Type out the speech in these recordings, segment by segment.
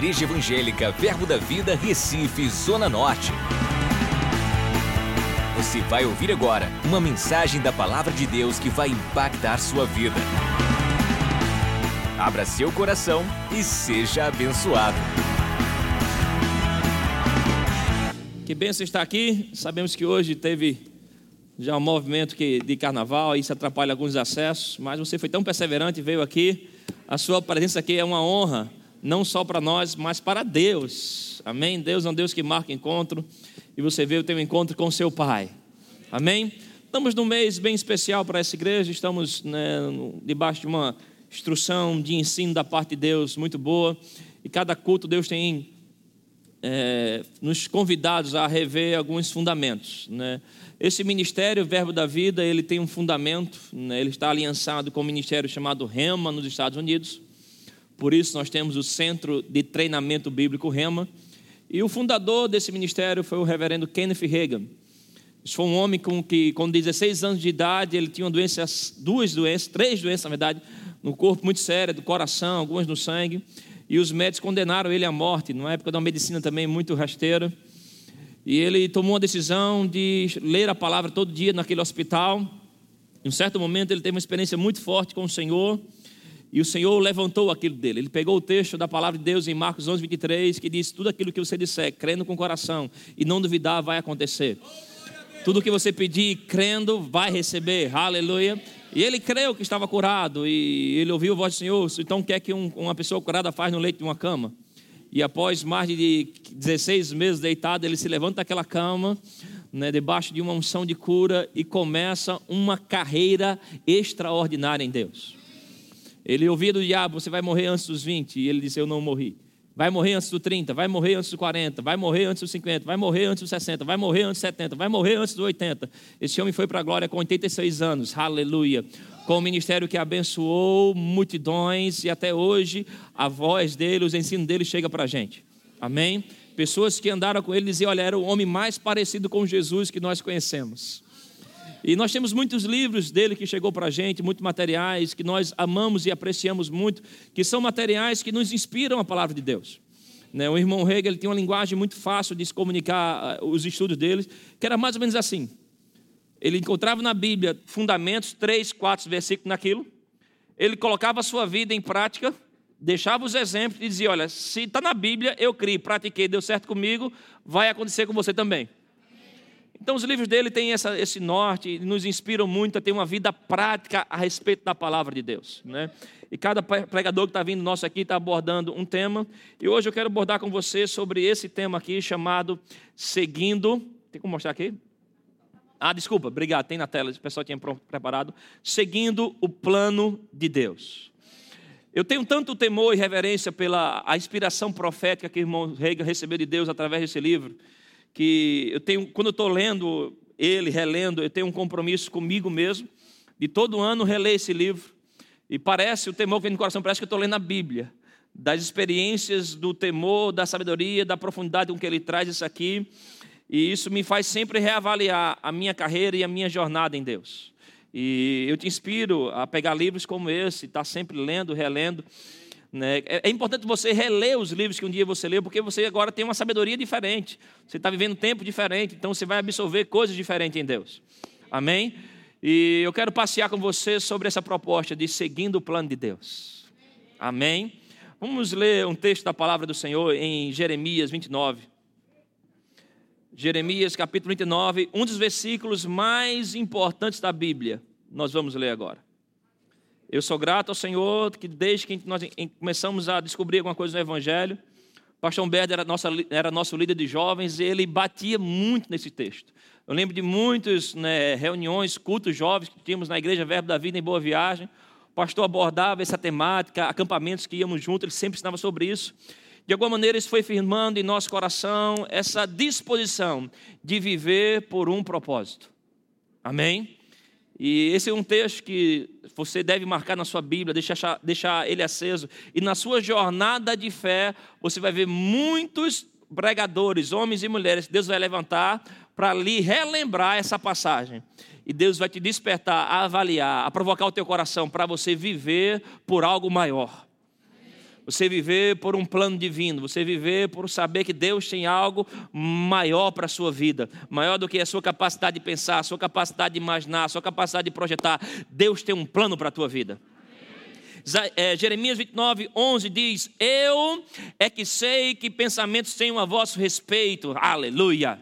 Igreja Evangélica Verbo da Vida, Recife, Zona Norte. Você vai ouvir agora uma mensagem da Palavra de Deus que vai impactar sua vida. Abra seu coração e seja abençoado. Que benção estar aqui. Sabemos que hoje teve já um movimento que, de carnaval, isso atrapalha alguns acessos, mas você foi tão perseverante e veio aqui. A sua presença aqui é uma honra, não só para nós, mas para Deus. Amém? Deus é um Deus que marca encontro e você veio ter um encontro com seu Pai. Amém? Estamos num mês bem especial para essa igreja, estamos né, debaixo de uma instrução de ensino da parte de Deus muito boa e cada culto Deus tem é, nos convidados a rever alguns fundamentos. Né? Esse ministério, Verbo da Vida, ele tem um fundamento, né? ele está aliançado com um ministério chamado REMA nos Estados Unidos. Por isso nós temos o Centro de Treinamento Bíblico REMA. E o fundador desse ministério foi o reverendo Kenneth Reagan. Isso foi um homem com que, com 16 anos de idade, ele tinha doenças, duas doenças, três doenças, na verdade, no corpo muito séria, do coração, algumas no sangue e os médicos condenaram ele à morte, numa época da medicina também muito rasteira. E ele tomou a decisão de ler a palavra todo dia naquele hospital. Em um certo momento ele teve uma experiência muito forte com o Senhor. E o Senhor levantou aquilo dele. Ele pegou o texto da palavra de Deus em Marcos 11, 23, que diz: Tudo aquilo que você disser, crendo com o coração e não duvidar, vai acontecer. Tudo que você pedir, crendo, vai receber. Aleluia. E ele creu que estava curado, e ele ouviu a voz do Senhor, então quer que um, uma pessoa curada faz no leito de uma cama. E após mais de 16 meses deitado, ele se levanta daquela cama, né, debaixo de uma unção de cura, e começa uma carreira extraordinária em Deus. Ele ouvia do diabo: Você vai morrer antes dos 20, e ele disse: Eu não morri. Vai morrer antes dos 30, vai morrer antes dos 40, vai morrer antes dos 50, vai morrer antes dos 60, vai morrer antes dos 70, vai morrer antes dos 80. Esse homem foi para a glória com 86 anos, aleluia. Com um ministério que abençoou multidões e até hoje a voz dele, os ensinos dele chega para a gente. Amém? Pessoas que andaram com ele diziam: Olha, era o homem mais parecido com Jesus que nós conhecemos. E nós temos muitos livros dele que chegou para a gente, muitos materiais que nós amamos e apreciamos muito, que são materiais que nos inspiram a palavra de Deus. Né, o irmão Hegel tem uma linguagem muito fácil de se comunicar ah, os estudos dele, que era mais ou menos assim. Ele encontrava na Bíblia fundamentos, três, quatro versículos naquilo. Ele colocava a sua vida em prática, deixava os exemplos e dizia: Olha, se está na Bíblia, eu criei, pratiquei, deu certo comigo, vai acontecer com você também. Então, os livros dele têm essa, esse norte, nos inspiram muito a ter uma vida prática a respeito da palavra de Deus. Né? E cada pregador que está vindo nosso aqui está abordando um tema. E hoje eu quero abordar com você sobre esse tema aqui chamado Seguindo. Tem como mostrar aqui? Ah, desculpa, obrigado, tem na tela, o pessoal tinha preparado. Seguindo o plano de Deus. Eu tenho tanto temor e reverência pela a inspiração profética que o irmão Reagan recebeu de Deus através desse livro que eu tenho, quando eu estou lendo ele, relendo, eu tenho um compromisso comigo mesmo, de todo ano reler esse livro. E parece, o temor que vem no coração, parece que eu estou lendo a Bíblia, das experiências do temor, da sabedoria, da profundidade com que ele traz isso aqui. E isso me faz sempre reavaliar a minha carreira e a minha jornada em Deus. E eu te inspiro a pegar livros como esse, estar tá sempre lendo, relendo. Né? É, é importante você reler os livros que um dia você leu, porque você agora tem uma sabedoria diferente. Você está vivendo um tempo diferente, então você vai absorver coisas diferentes em Deus. Amém? E eu quero passear com você sobre essa proposta de seguindo o plano de Deus. Amém? Vamos ler um texto da palavra do Senhor em Jeremias 29. Jeremias capítulo 29, um dos versículos mais importantes da Bíblia. Nós vamos ler agora. Eu sou grato ao Senhor que desde que nós começamos a descobrir alguma coisa no Evangelho, o pastor Humberto era, nossa, era nosso líder de jovens e ele batia muito nesse texto. Eu lembro de muitas né, reuniões, cultos jovens que tínhamos na Igreja Verbo da Vida em Boa Viagem. O pastor abordava essa temática, acampamentos que íamos juntos, ele sempre ensinava sobre isso. De alguma maneira, isso foi firmando em nosso coração essa disposição de viver por um propósito. Amém? E esse é um texto que você deve marcar na sua Bíblia, deixar, deixar ele aceso. E na sua jornada de fé, você vai ver muitos pregadores, homens e mulheres, que Deus vai levantar para lhe relembrar essa passagem. E Deus vai te despertar, a avaliar, a provocar o teu coração para você viver por algo maior. Você viver por um plano divino, você viver por saber que Deus tem algo maior para a sua vida, maior do que a sua capacidade de pensar, a sua capacidade de imaginar, a sua capacidade de projetar. Deus tem um plano para a tua vida. É, Jeremias 29, 11 diz: Eu é que sei que pensamentos tenho a vosso respeito. Aleluia.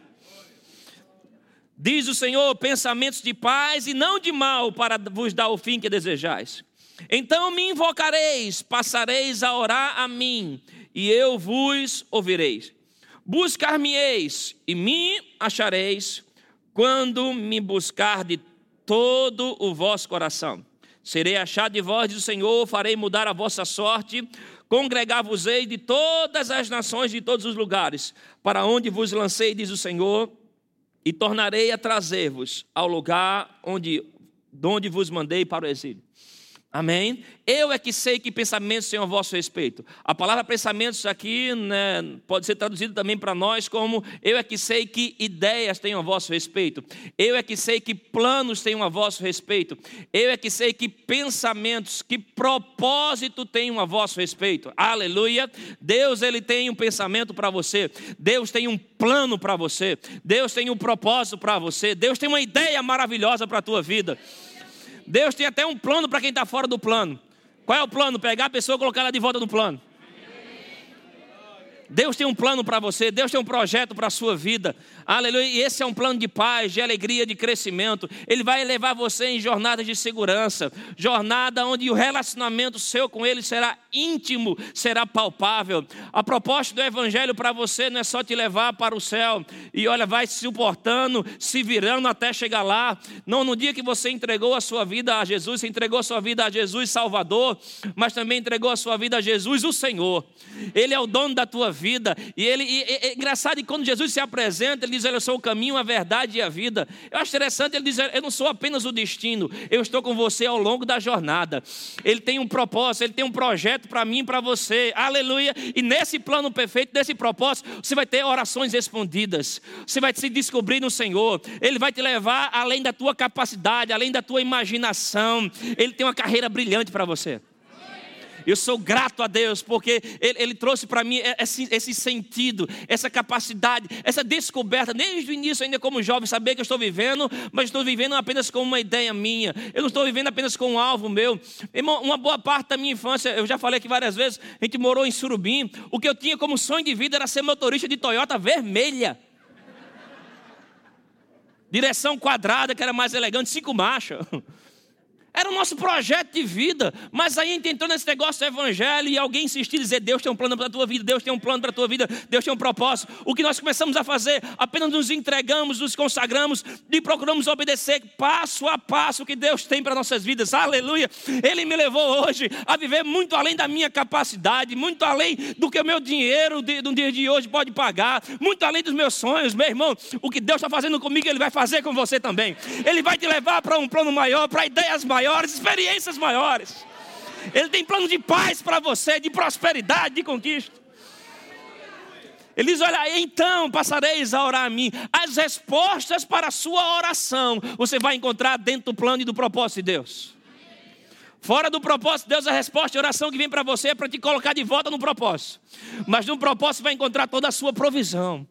Diz o Senhor: pensamentos de paz e não de mal, para vos dar o fim que desejais. Então me invocareis, passareis a orar a mim, e eu vos ouvireis. Buscar-me-eis e me achareis, quando me buscar de todo o vosso coração. Serei achado de vós, diz o Senhor, farei mudar a vossa sorte, congregar-vos-ei de todas as nações, de todos os lugares, para onde vos lancei, diz o Senhor, e tornarei a trazer-vos ao lugar onde, de onde vos mandei para o exílio. Amém? Eu é que sei que pensamentos têm a vosso respeito. A palavra pensamentos aqui né, pode ser traduzida também para nós como eu é que sei que ideias têm a vosso respeito. Eu é que sei que planos têm a vosso respeito. Eu é que sei que pensamentos, que propósito têm a vosso respeito. Aleluia. Deus ele tem um pensamento para você. Deus tem um plano para você. Deus tem um propósito para você. Deus tem uma ideia maravilhosa para a tua vida. Deus tem até um plano para quem está fora do plano. Qual é o plano? Pegar a pessoa e colocar ela de volta no plano. Deus tem um plano para você, Deus tem um projeto para a sua vida. Aleluia. E esse é um plano de paz, de alegria, de crescimento. Ele vai levar você em jornadas de segurança, jornada onde o relacionamento seu com ele será íntimo, será palpável. A proposta do evangelho para você não é só te levar para o céu e olha, vai se suportando, se virando até chegar lá. Não, no dia que você entregou a sua vida a Jesus, você entregou a sua vida a Jesus Salvador, mas também entregou a sua vida a Jesus o Senhor. Ele é o dono da tua vida. E ele e, e, é engraçado que quando Jesus se apresenta, ele diz: Eu sou o caminho, a verdade e a vida. Eu acho interessante, ele diz: Eu não sou apenas o destino, eu estou com você ao longo da jornada. Ele tem um propósito, ele tem um projeto para mim e para você. Aleluia. E nesse plano perfeito, nesse propósito, você vai ter orações respondidas. Você vai se descobrir no Senhor. Ele vai te levar além da tua capacidade, além da tua imaginação. Ele tem uma carreira brilhante para você. Eu sou grato a Deus porque Ele, ele trouxe para mim esse, esse, sentido, essa capacidade, essa descoberta, desde o início, ainda como jovem, saber que eu estou vivendo, mas estou vivendo apenas com uma ideia minha. Eu não estou vivendo apenas com um alvo meu. Irmão, uma boa parte da minha infância, eu já falei aqui várias vezes, a gente morou em Surubim. O que eu tinha como sonho de vida era ser motorista de Toyota vermelha. Direção quadrada, que era mais elegante, cinco marchas. Era o nosso projeto de vida. Mas aí entrou nesse negócio do evangelho e alguém insistiu em dizer: Deus tem um plano para a tua vida, Deus tem um plano para a tua vida, Deus tem um propósito. O que nós começamos a fazer? Apenas nos entregamos, nos consagramos e procuramos obedecer passo a passo o que Deus tem para nossas vidas. Aleluia. Ele me levou hoje a viver muito além da minha capacidade, muito além do que o meu dinheiro do dia de hoje pode pagar, muito além dos meus sonhos, meu irmão. O que Deus está fazendo comigo, Ele vai fazer com você também. Ele vai te levar para um plano maior, para ideias maiores maiores, experiências maiores. Ele tem plano de paz para você, de prosperidade, de conquista. Ele diz: Olha, então passareis a orar a mim. As respostas para a sua oração você vai encontrar dentro do plano e do propósito de Deus. Fora do propósito de Deus, a resposta e oração que vem para você é para te colocar de volta no propósito. Mas no propósito vai encontrar toda a sua provisão.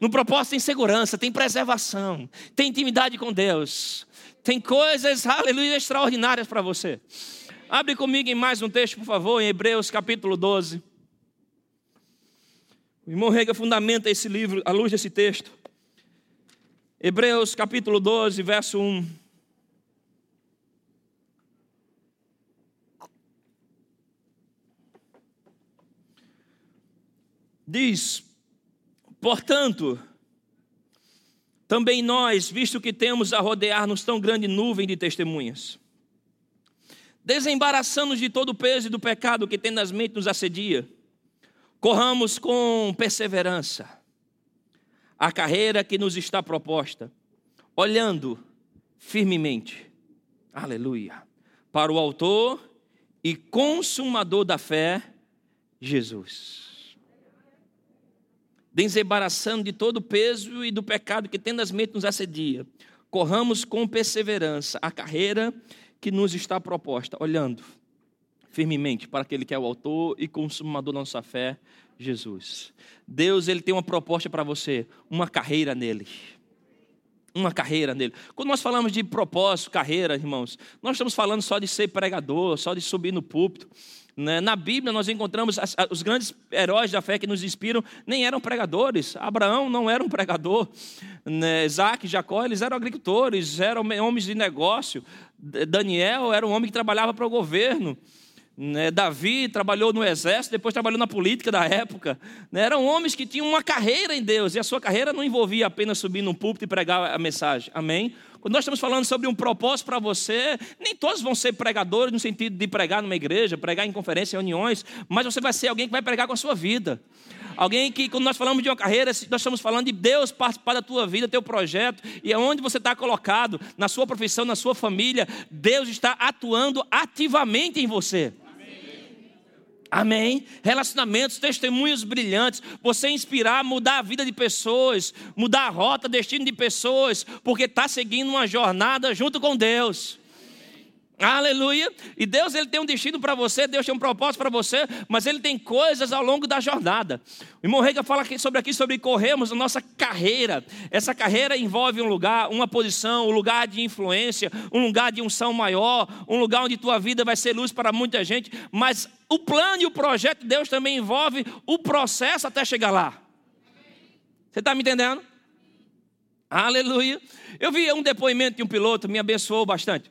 No propósito tem segurança, tem preservação, tem intimidade com Deus. Tem coisas, aleluia, extraordinárias para você. Abre comigo em mais um texto, por favor, em Hebreus capítulo 12. O irmão Rega fundamenta esse livro à luz desse texto. Hebreus capítulo 12, verso 1. Diz: Portanto, também nós, visto que temos a rodear-nos tão grande nuvem de testemunhas, desembaraçando-nos de todo o peso e do pecado que tem nas mentes nos assedia, corramos com perseverança a carreira que nos está proposta, olhando firmemente, aleluia, para o Autor e Consumador da fé, Jesus desembaraçando de todo o peso e do pecado que tenazmente nos assedia. Corramos com perseverança a carreira que nos está proposta, olhando firmemente para aquele que é o autor e consumador da nossa fé, Jesus. Deus ele tem uma proposta para você, uma carreira nele. Uma carreira nele. Quando nós falamos de propósito, carreira, irmãos, nós estamos falando só de ser pregador, só de subir no púlpito. Né? Na Bíblia nós encontramos os grandes heróis da fé que nos inspiram, nem eram pregadores. Abraão não era um pregador. Né? Isaac, Jacó, eles eram agricultores, eram homens de negócio. Daniel era um homem que trabalhava para o governo. Né? Davi trabalhou no exército, depois trabalhou na política da época. Né? Eram homens que tinham uma carreira em Deus, e a sua carreira não envolvia apenas subir num púlpito e pregar a mensagem. Amém? Quando nós estamos falando sobre um propósito para você, nem todos vão ser pregadores no sentido de pregar numa igreja, pregar em conferências, reuniões, mas você vai ser alguém que vai pregar com a sua vida. Alguém que, quando nós falamos de uma carreira, nós estamos falando de Deus participar da tua vida, teu projeto, e aonde você está colocado, na sua profissão, na sua família, Deus está atuando ativamente em você. Amém? Relacionamentos, testemunhos brilhantes, você inspirar, mudar a vida de pessoas, mudar a rota, destino de pessoas, porque está seguindo uma jornada junto com Deus. Aleluia. E Deus ele tem um destino para você, Deus tem um propósito para você, mas ele tem coisas ao longo da jornada. O irmão Rega fala aqui sobre aqui sobre corrermos a nossa carreira. Essa carreira envolve um lugar, uma posição, um lugar de influência, um lugar de unção maior, um lugar onde tua vida vai ser luz para muita gente, mas o plano e o projeto de Deus também envolve o processo até chegar lá. Você está me entendendo? Aleluia. Eu vi um depoimento de um piloto, me abençoou bastante.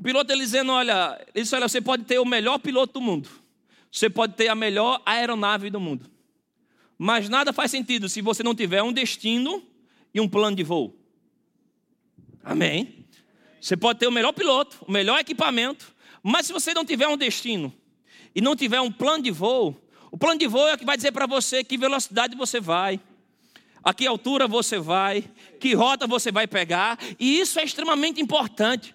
O piloto ele dizendo: olha, disse, olha, você pode ter o melhor piloto do mundo, você pode ter a melhor aeronave do mundo, mas nada faz sentido se você não tiver um destino e um plano de voo. Amém? Você pode ter o melhor piloto, o melhor equipamento, mas se você não tiver um destino e não tiver um plano de voo, o plano de voo é o que vai dizer para você que velocidade você vai, a que altura você vai, que rota você vai pegar, e isso é extremamente importante.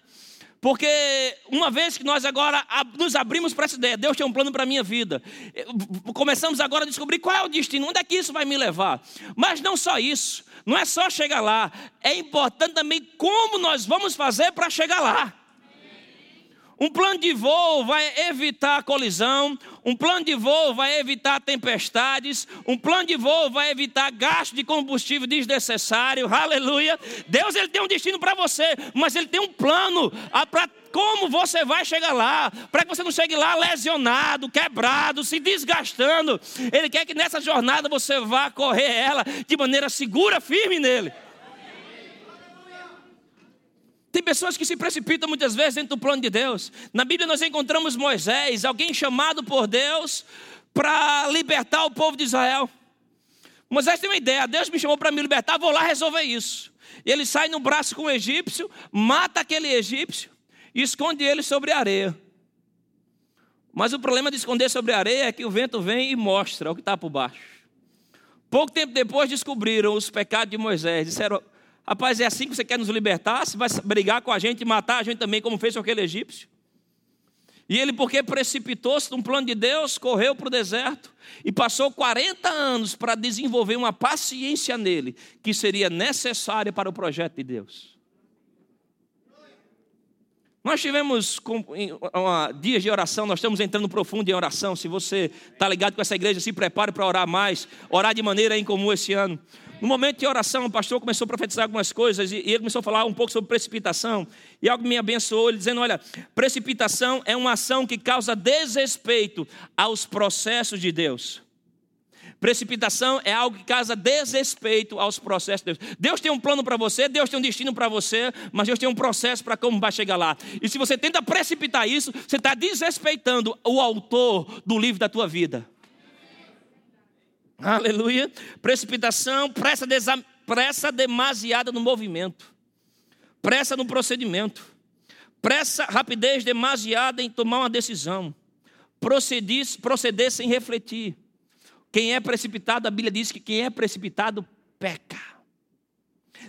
Porque uma vez que nós agora nos abrimos para essa ideia, Deus tem um plano para a minha vida. Começamos agora a descobrir qual é o destino, onde é que isso vai me levar. Mas não só isso, não é só chegar lá, é importante também como nós vamos fazer para chegar lá. Um plano de voo vai evitar colisão, um plano de voo vai evitar tempestades, um plano de voo vai evitar gasto de combustível desnecessário. Aleluia. Deus ele tem um destino para você, mas ele tem um plano para como você vai chegar lá, para que você não chegue lá lesionado, quebrado, se desgastando. Ele quer que nessa jornada você vá correr ela de maneira segura, firme nele. Tem pessoas que se precipitam muitas vezes dentro do plano de Deus. Na Bíblia nós encontramos Moisés, alguém chamado por Deus para libertar o povo de Israel. Moisés tem uma ideia: Deus me chamou para me libertar, vou lá resolver isso. Ele sai no braço com o egípcio, mata aquele egípcio e esconde ele sobre a areia. Mas o problema de esconder sobre a areia é que o vento vem e mostra o que está por baixo. Pouco tempo depois descobriram os pecados de Moisés. Disseram: Rapaz, é assim que você quer nos libertar? Você vai brigar com a gente e matar a gente também, como fez com aquele egípcio? E ele, porque precipitou-se num plano de Deus, correu para o deserto e passou 40 anos para desenvolver uma paciência nele, que seria necessária para o projeto de Deus. Nós tivemos dias de oração, nós estamos entrando profundo em oração. Se você está ligado com essa igreja, se prepare para orar mais, orar de maneira incomum esse ano. No momento de oração, o pastor começou a profetizar algumas coisas e ele começou a falar um pouco sobre precipitação. E algo me abençoou, ele dizendo: Olha, precipitação é uma ação que causa desrespeito aos processos de Deus. Precipitação é algo que causa desrespeito aos processos de Deus. Deus tem um plano para você, Deus tem um destino para você, mas Deus tem um processo para como vai chegar lá. E se você tenta precipitar isso, você está desrespeitando o autor do livro da tua vida. Aleluia. Precipitação, pressa, desa, pressa demasiada no movimento, pressa no procedimento, pressa, rapidez demasiada em tomar uma decisão, proceder, proceder sem refletir. Quem é precipitado, a Bíblia diz que quem é precipitado peca.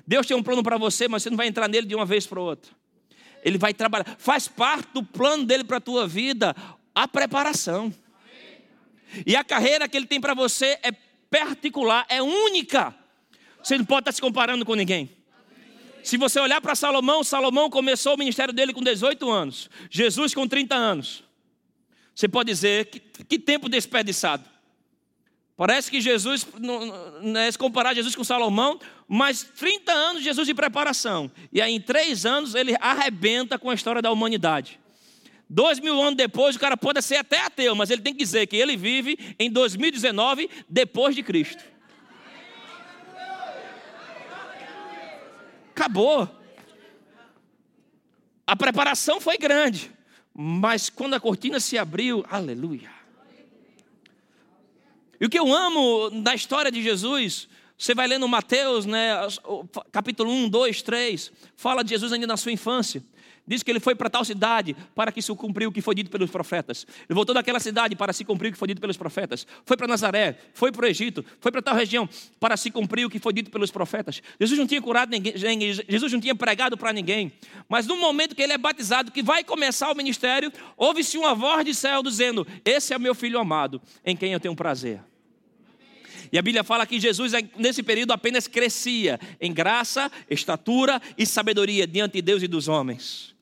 Deus tem um plano para você, mas você não vai entrar nele de uma vez para outra. Ele vai trabalhar. Faz parte do plano dele para a tua vida a preparação. E a carreira que ele tem para você é particular, é única. Você não pode estar se comparando com ninguém. Se você olhar para Salomão, Salomão começou o ministério dele com 18 anos, Jesus com 30 anos. Você pode dizer, que, que tempo desperdiçado. Parece que Jesus, não é se comparar Jesus com Salomão, mas 30 anos Jesus de preparação. E aí em três anos ele arrebenta com a história da humanidade. Dois mil anos depois, o cara pode ser até ateu, mas ele tem que dizer que ele vive em 2019 depois de Cristo. Acabou. A preparação foi grande, mas quando a cortina se abriu, aleluia. E o que eu amo na história de Jesus, você vai lendo Mateus, né, capítulo 1, 2, 3, fala de Jesus ainda na sua infância. Diz que ele foi para tal cidade para que se cumpriu o que foi dito pelos profetas. Ele voltou daquela cidade para se cumprir o que foi dito pelos profetas. Foi para Nazaré, foi para o Egito, foi para tal região para se cumprir o que foi dito pelos profetas. Jesus não tinha curado ninguém, Jesus não tinha pregado para ninguém. Mas no momento que ele é batizado, que vai começar o ministério, ouve-se uma voz de céu dizendo: Esse é meu filho amado, em quem eu tenho prazer. E a Bíblia fala que Jesus, nesse período, apenas crescia em graça, estatura e sabedoria diante de Deus e dos homens.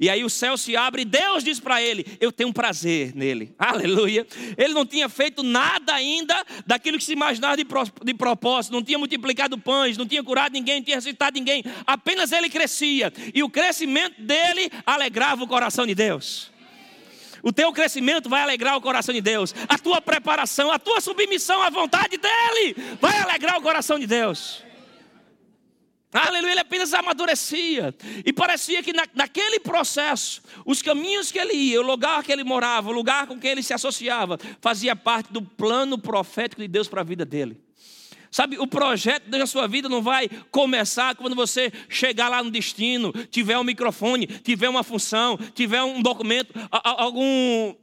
E aí o céu se abre e Deus diz para ele: Eu tenho prazer nele. Aleluia. Ele não tinha feito nada ainda daquilo que se imaginava de, de propósito, não tinha multiplicado pães, não tinha curado ninguém, não tinha ressuscitado ninguém. Apenas ele crescia. E o crescimento dele alegrava o coração de Deus. O teu crescimento vai alegrar o coração de Deus. A tua preparação, a tua submissão à vontade dele vai alegrar o coração de Deus. Aleluia, ele apenas amadurecia. E parecia que na, naquele processo, os caminhos que ele ia, o lugar que ele morava, o lugar com que ele se associava, fazia parte do plano profético de Deus para a vida dele. Sabe, o projeto da sua vida não vai começar quando você chegar lá no destino, tiver um microfone, tiver uma função, tiver um documento, algum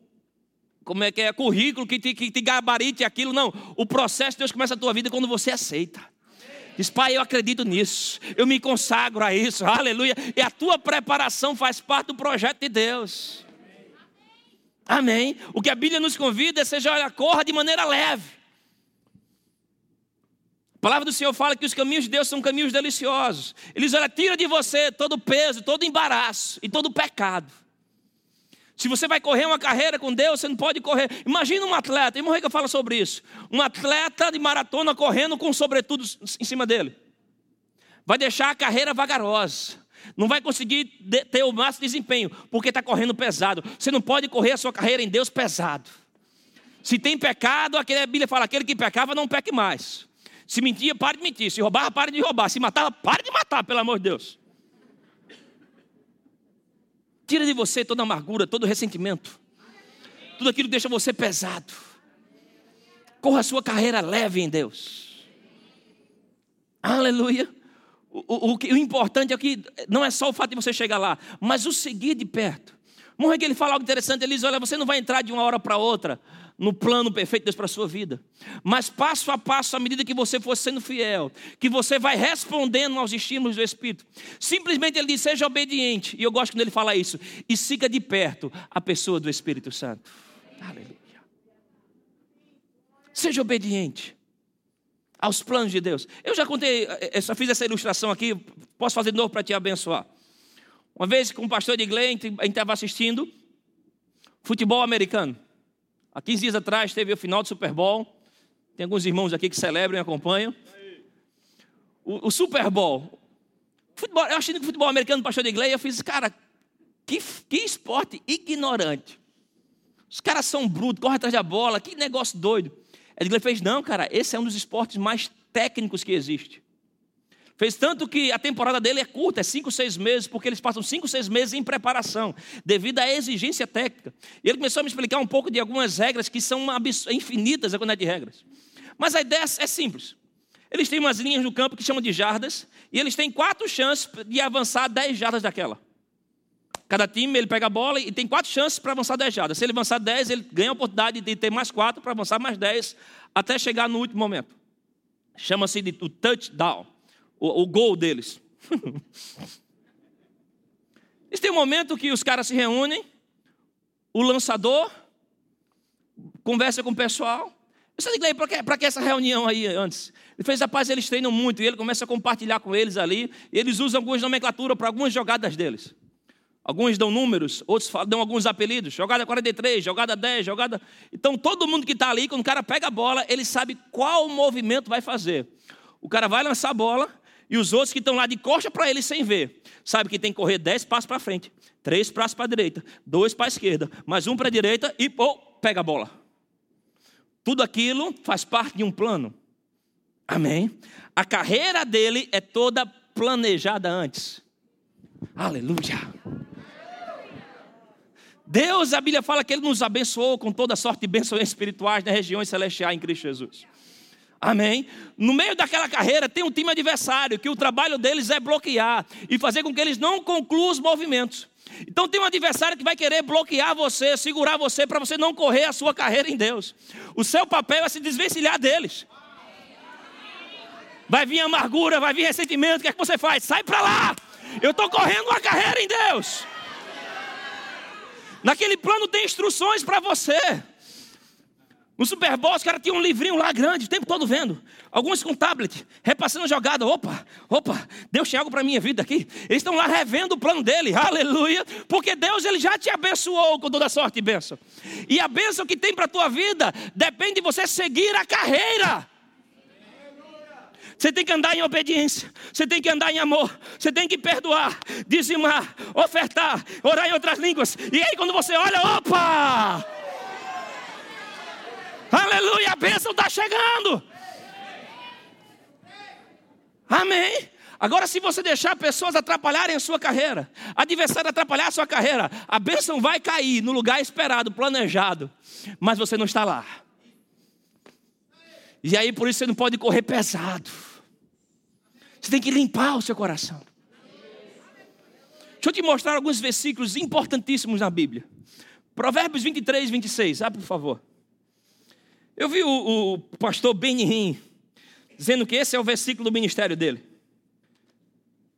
como é que é, currículo que te, que te gabarite aquilo. Não, o processo de Deus começa a tua vida quando você aceita. Diz, pai, eu acredito nisso, eu me consagro a isso, aleluia. E a tua preparação faz parte do projeto de Deus. Amém. O que a Bíblia nos convida é seja, olha, corra de maneira leve. A palavra do Senhor fala que os caminhos de Deus são caminhos deliciosos. Ele diz, olha, tira de você todo o peso, todo o embaraço e todo o pecado. Se você vai correr uma carreira com Deus, você não pode correr. Imagina um atleta, irmão que fala sobre isso. Um atleta de maratona correndo com sobretudo em cima dele. Vai deixar a carreira vagarosa. Não vai conseguir ter o máximo desempenho, porque está correndo pesado. Você não pode correr a sua carreira em Deus pesado. Se tem pecado, a Bíblia fala: aquele que pecava não peque mais. Se mentia, pare de mentir. Se roubava, pare de roubar. Se matava, pare de matar, pelo amor de Deus. Tira de você toda amargura, todo ressentimento, tudo aquilo que deixa você pesado. Corra a sua carreira leve em Deus. Aleluia. O, o, o, o importante é que não é só o fato de você chegar lá, mas o seguir de perto. Morre que ele fala algo interessante, ele diz: Olha, você não vai entrar de uma hora para outra no plano perfeito de Deus para a sua vida. Mas passo a passo, à medida que você for sendo fiel, que você vai respondendo aos estímulos do Espírito. Simplesmente ele diz: seja obediente. E eu gosto quando ele fala isso. E siga de perto a pessoa do Espírito Santo. Aleluia. Seja obediente aos planos de Deus. Eu já contei, eu só fiz essa ilustração aqui, posso fazer de novo para te abençoar. Uma vez com o pastor de Glenn, a gente estava assistindo futebol americano. Há 15 dias atrás teve o final do Super Bowl. Tem alguns irmãos aqui que celebram e acompanham. O, o Super Bowl. Futebol, eu achei que o futebol americano, pastor de Iglesias, eu fiz, cara, que, que esporte ignorante. Os caras são brutos, correm atrás da bola, que negócio doido. Edgley fez, não, cara, esse é um dos esportes mais técnicos que existe. Fez tanto que a temporada dele é curta, é cinco, seis meses, porque eles passam cinco, seis meses em preparação, devido à exigência técnica. E ele começou a me explicar um pouco de algumas regras que são infinitas a quantidade de regras. Mas a ideia é simples. Eles têm umas linhas no campo que chamam de jardas, e eles têm quatro chances de avançar dez jardas daquela. Cada time ele pega a bola e tem quatro chances para avançar dez jardas. Se ele avançar dez, ele ganha a oportunidade de ter mais quatro para avançar mais dez, até chegar no último momento. Chama-se de touchdown o, o gol deles. Eles têm um momento que os caras se reúnem, o lançador conversa com o pessoal. Eu falei, para que, para que essa reunião aí antes? Ele fez, rapaz, eles treinam muito, e ele começa a compartilhar com eles ali, eles usam algumas nomenclaturas para algumas jogadas deles. Alguns dão números, outros dão alguns apelidos. Jogada 43, jogada 10, jogada. Então todo mundo que está ali, quando o cara pega a bola, ele sabe qual movimento vai fazer. O cara vai lançar a bola e os outros que estão lá de costa para ele sem ver, sabe que tem que correr 10 passos para frente, 3 passos para a direita, 2 para a esquerda, mais um para a direita e pega a bola. Tudo aquilo faz parte de um plano. Amém? A carreira dele é toda planejada antes. Aleluia. Deus, a Bíblia fala que Ele nos abençoou com toda sorte de bênçãos espirituais nas regiões celestiais em Cristo Jesus. Amém? No meio daquela carreira tem um time adversário que o trabalho deles é bloquear e fazer com que eles não concluam os movimentos. Então tem um adversário que vai querer bloquear você, segurar você para você não correr a sua carreira em Deus. O seu papel é se desvencilhar deles. Vai vir amargura, vai vir ressentimento, o que é que você faz? Sai para lá! Eu estou correndo uma carreira em Deus. Naquele plano tem instruções para você. No Super Bowl, os caras tinham um livrinho lá grande, o tempo todo vendo. Alguns com tablet, repassando a jogada. Opa, opa, Deus tinha algo para a minha vida aqui. Eles estão lá revendo o plano dele, aleluia. Porque Deus ele já te abençoou com toda sorte e bênção. E a bênção que tem para a tua vida depende de você seguir a carreira. Você tem que andar em obediência, você tem que andar em amor, você tem que perdoar, dizimar, ofertar, orar em outras línguas. E aí, quando você olha, opa! Aleluia, a bênção está chegando. Amém. Agora, se você deixar pessoas atrapalharem a sua carreira, adversário atrapalhar a sua carreira, a bênção vai cair no lugar esperado, planejado, mas você não está lá. E aí, por isso, você não pode correr pesado. Você tem que limpar o seu coração. Deixa eu te mostrar alguns versículos importantíssimos na Bíblia. Provérbios 23, 26. Abre, por favor. Eu vi o, o pastor Benihim dizendo que esse é o versículo do ministério dele.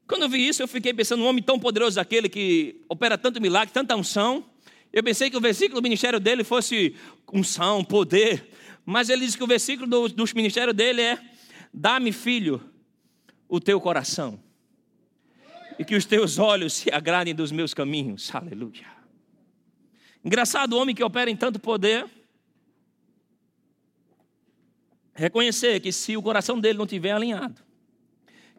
Quando eu vi isso, eu fiquei pensando, um homem tão poderoso aquele que opera tanto milagre, tanta unção. Eu pensei que o versículo do ministério dele fosse unção, poder. Mas ele diz que o versículo do, do ministério dele é: Dá-me, filho, o teu coração, e que os teus olhos se agradem dos meus caminhos. Aleluia. Engraçado o homem que opera em tanto poder reconhecer que se o coração dele não estiver alinhado,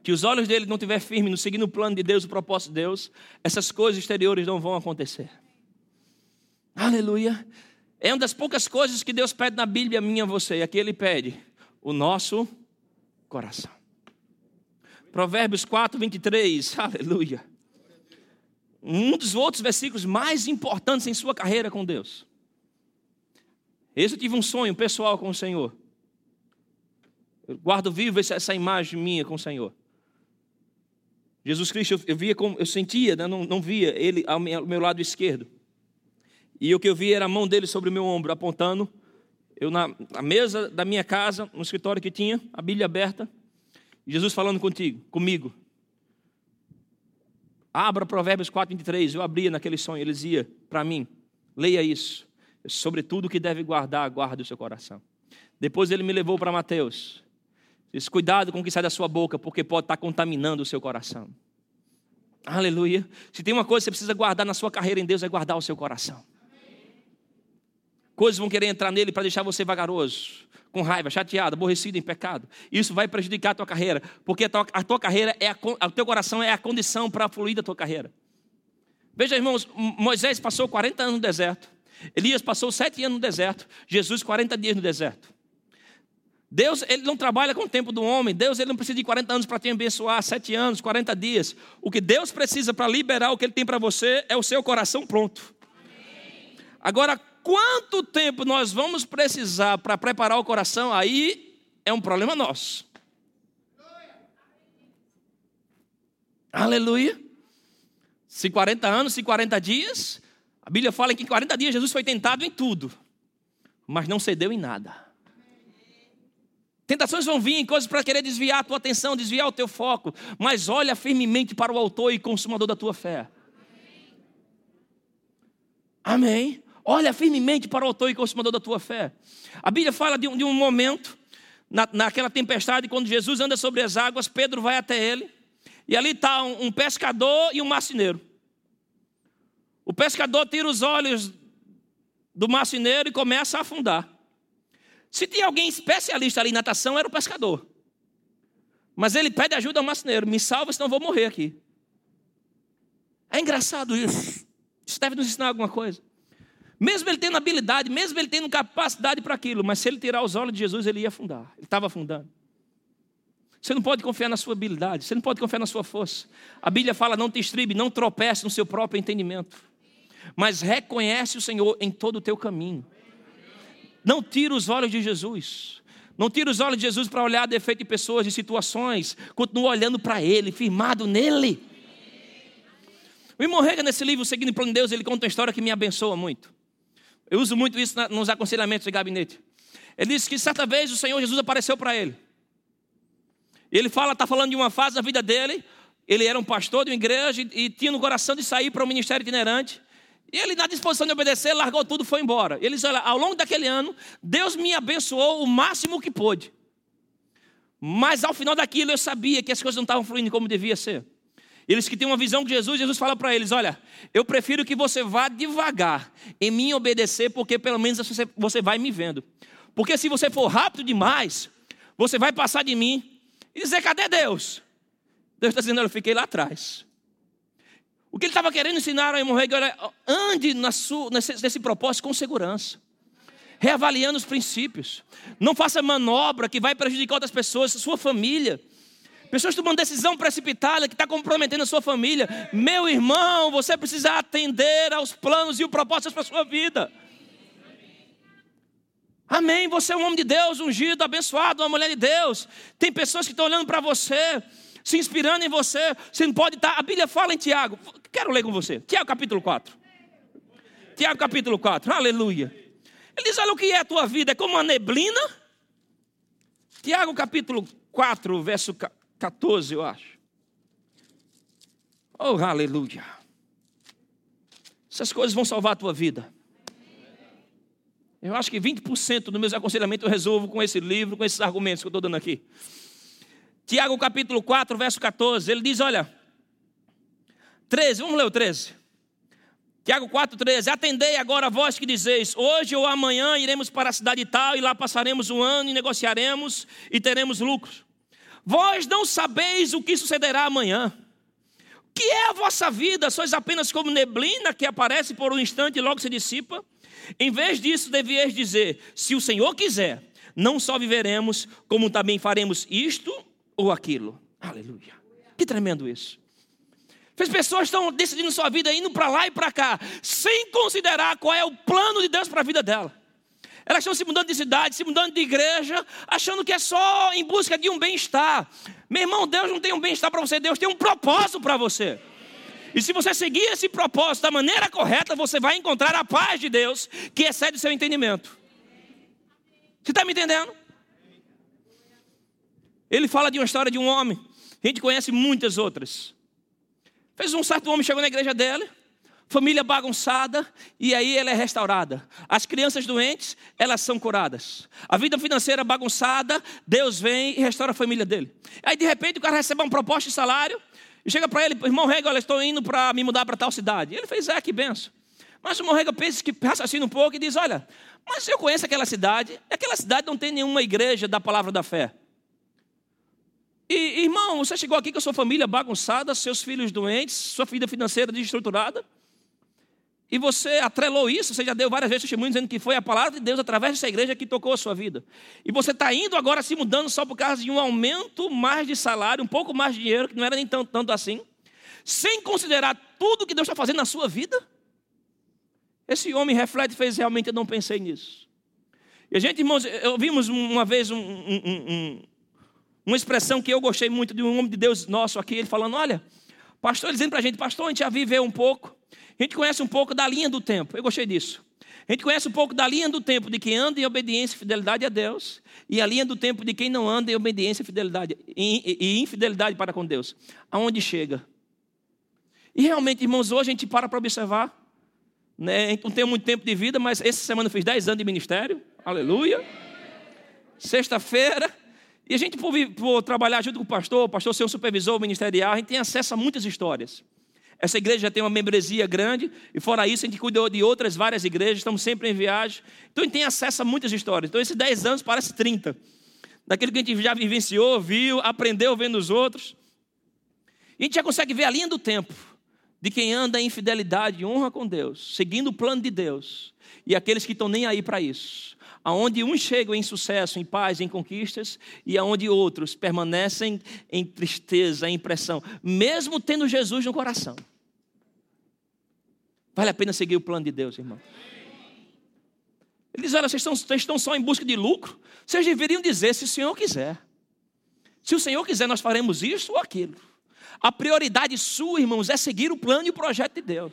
que os olhos dele não estiver firmes no seguir o plano de Deus, o propósito de Deus, essas coisas exteriores não vão acontecer. Aleluia. É uma das poucas coisas que Deus pede na Bíblia, minha você, e aqui ele pede o nosso coração. Provérbios 4, 23, aleluia. Um dos outros versículos mais importantes em sua carreira com Deus. Esse eu tive um sonho pessoal com o Senhor. Eu guardo vivo essa imagem minha com o Senhor. Jesus Cristo, eu, via como, eu sentia, né, não, não via ele ao meu, lado esquerdo. E o que eu via era a mão dele sobre o meu ombro, apontando. Eu na, na mesa da minha casa, no escritório que tinha, a Bíblia aberta, Jesus falando contigo, comigo. Abra Provérbios 4, 23. Eu abria naquele sonho, ele dizia para mim: leia isso. Sobre tudo que deve guardar, guarde o seu coração. Depois ele me levou para Mateus. Diz, cuidado com o que sai da sua boca, porque pode estar contaminando o seu coração. Aleluia. Se tem uma coisa que você precisa guardar na sua carreira em Deus, é guardar o seu coração. Coisas vão querer entrar nele para deixar você vagaroso, com raiva, chateado, aborrecido em pecado. Isso vai prejudicar a tua carreira, porque a tua, a tua carreira é a, o teu coração é a condição para fluir da tua carreira. Veja, irmãos, Moisés passou 40 anos no deserto. Elias passou 7 anos no deserto. Jesus 40 dias no deserto. Deus ele não trabalha com o tempo do homem. Deus ele não precisa de 40 anos para te abençoar, 7 anos, 40 dias. O que Deus precisa para liberar o que Ele tem para você é o seu coração pronto. Agora, quanto tempo nós vamos precisar para preparar o coração, aí é um problema nosso. Aleluia. Se 40 anos, se 40 dias, a Bíblia fala que em 40 dias Jesus foi tentado em tudo, mas não cedeu em nada. Tentações vão vir coisas para querer desviar a tua atenção, desviar o teu foco, mas olha firmemente para o autor e consumador da tua fé. Amém. Olha firmemente para o autor e consumador da tua fé. A Bíblia fala de um, de um momento, na, naquela tempestade, quando Jesus anda sobre as águas, Pedro vai até ele, e ali está um, um pescador e um marceneiro. O pescador tira os olhos do marceneiro e começa a afundar. Se tinha alguém especialista ali em natação, era o pescador. Mas ele pede ajuda ao marceneiro: me salva, senão eu vou morrer aqui. É engraçado isso. Isso deve nos ensinar alguma coisa. Mesmo ele tendo habilidade, mesmo ele tendo capacidade para aquilo, mas se ele tirar os olhos de Jesus, ele ia afundar. Ele estava afundando. Você não pode confiar na sua habilidade, você não pode confiar na sua força. A Bíblia fala: não te estribe, não tropece no seu próprio entendimento, mas reconhece o Senhor em todo o teu caminho. Não tira os olhos de Jesus. Não tira os olhos de Jesus para olhar defeito de pessoas, de situações. Continua olhando para Ele, firmado nele. O irmão Rega, nesse livro, Seguindo o Plano de Deus, ele conta uma história que me abençoa muito. Eu uso muito isso nos aconselhamentos de gabinete. Ele disse que certa vez o Senhor Jesus apareceu para ele. Ele fala, está falando de uma fase da vida dele. Ele era um pastor de uma igreja e, e tinha no coração de sair para o um ministério itinerante. E ele, na disposição de obedecer, largou tudo e foi embora. Ele disse: Olha, ao longo daquele ano, Deus me abençoou o máximo que pôde. Mas ao final daquilo eu sabia que as coisas não estavam fluindo como devia ser. Eles que têm uma visão de Jesus, Jesus fala para eles: Olha, eu prefiro que você vá devagar em mim obedecer, porque pelo menos você, você vai me vendo. Porque se você for rápido demais, você vai passar de mim e dizer: Cadê Deus? Deus está dizendo: Eu fiquei lá atrás. O que ele estava querendo ensinar ao irmão era: ande sua, nesse, nesse propósito com segurança reavaliando os princípios. Não faça manobra que vai prejudicar outras pessoas, sua família. Pessoas tomando decisão precipitada que está comprometendo a sua família. Meu irmão, você precisa atender aos planos e os propósitos para a sua vida. Amém. Você é um homem de Deus, ungido, abençoado, uma mulher de Deus. Tem pessoas que estão olhando para você, se inspirando em você. Você não pode estar. A Bíblia fala em Tiago. Quero ler com você. Tiago capítulo 4. Tiago capítulo 4. Aleluia. Ele diz: Olha o que é a tua vida, é como uma neblina. Tiago capítulo 4, verso 14, eu acho. Oh, aleluia. Essas coisas vão salvar a tua vida. Eu acho que 20% dos meus aconselhamentos eu resolvo com esse livro, com esses argumentos que eu estou dando aqui. Tiago capítulo 4, verso 14, ele diz: Olha, 13, vamos ler o 13. Tiago 4, 13: Atendei agora vós que dizeis: Hoje ou amanhã iremos para a cidade tal e lá passaremos um ano e negociaremos e teremos lucros. Vós não sabeis o que sucederá amanhã. O que é a vossa vida? Sois apenas como neblina que aparece por um instante e logo se dissipa? Em vez disso, devieis dizer: se o Senhor quiser, não só viveremos, como também faremos isto ou aquilo. Aleluia. Que tremendo isso. As pessoas estão decidindo sua vida indo para lá e para cá, sem considerar qual é o plano de Deus para a vida dela. Elas estão se mudando de cidade, se mudando de igreja, achando que é só em busca de um bem-estar. Meu irmão, Deus não tem um bem-estar para você, Deus tem um propósito para você. E se você seguir esse propósito da maneira correta, você vai encontrar a paz de Deus que excede o seu entendimento. Você está me entendendo? Ele fala de uma história de um homem, a gente conhece muitas outras. Fez um certo homem chegou na igreja dele, família bagunçada, e aí ela é restaurada. As crianças doentes, elas são curadas. A vida financeira bagunçada, Deus vem e restaura a família dele. Aí de repente o cara recebe uma proposta de salário, e chega para ele, irmão Rega, olha, estou indo para me mudar para tal cidade. Ele fez, é, que benção. Mas o irmão Rega pensa que raciocina um pouco e diz, olha, mas eu conheço aquela cidade, aquela cidade não tem nenhuma igreja da palavra da fé. E, irmão, você chegou aqui com a sua família bagunçada, seus filhos doentes, sua vida financeira desestruturada. E você atrelou isso, você já deu várias vezes testemunho dizendo que foi a palavra de Deus através dessa igreja que tocou a sua vida. E você está indo agora se mudando só por causa de um aumento mais de salário, um pouco mais de dinheiro, que não era nem tanto, tanto assim, sem considerar tudo que Deus está fazendo na sua vida? Esse homem reflete e fez, realmente eu não pensei nisso. E a gente, irmãos, ouvimos uma vez um, um, um, uma expressão que eu gostei muito de um homem de Deus nosso aqui, ele falando, olha, pastor dizendo para a gente, pastor, a gente já viveu um pouco, a gente conhece um pouco da linha do tempo. Eu gostei disso. A gente conhece um pouco da linha do tempo de quem anda em obediência e fidelidade a Deus, e a linha do tempo de quem não anda em obediência e fidelidade e infidelidade para com Deus. Aonde chega? E realmente, irmãos, hoje a gente para para observar. Né? A gente não tem muito tempo de vida, mas essa semana eu fiz 10 anos de ministério. Aleluia. Sexta-feira. E a gente, por, por trabalhar junto com o pastor, o pastor ser um supervisor ministerial, a gente tem acesso a muitas histórias. Essa igreja já tem uma membresia grande, e fora isso, a gente cuida de outras várias igrejas, estamos sempre em viagem. Então a gente tem acesso a muitas histórias. Então esses 10 anos parece 30. Daquilo que a gente já vivenciou, viu, aprendeu vendo os outros. E a gente já consegue ver a linha do tempo de quem anda em fidelidade e honra com Deus, seguindo o plano de Deus, e aqueles que estão nem aí para isso. Aonde uns chegam em sucesso, em paz, em conquistas, e aonde outros permanecem em tristeza, em pressão, mesmo tendo Jesus no coração. Vale a pena seguir o plano de Deus, irmão. Ele diz: Olha, vocês estão, vocês estão só em busca de lucro. Vocês deveriam dizer se o Senhor quiser. Se o Senhor quiser, nós faremos isso ou aquilo. A prioridade sua, irmãos, é seguir o plano e o projeto de Deus.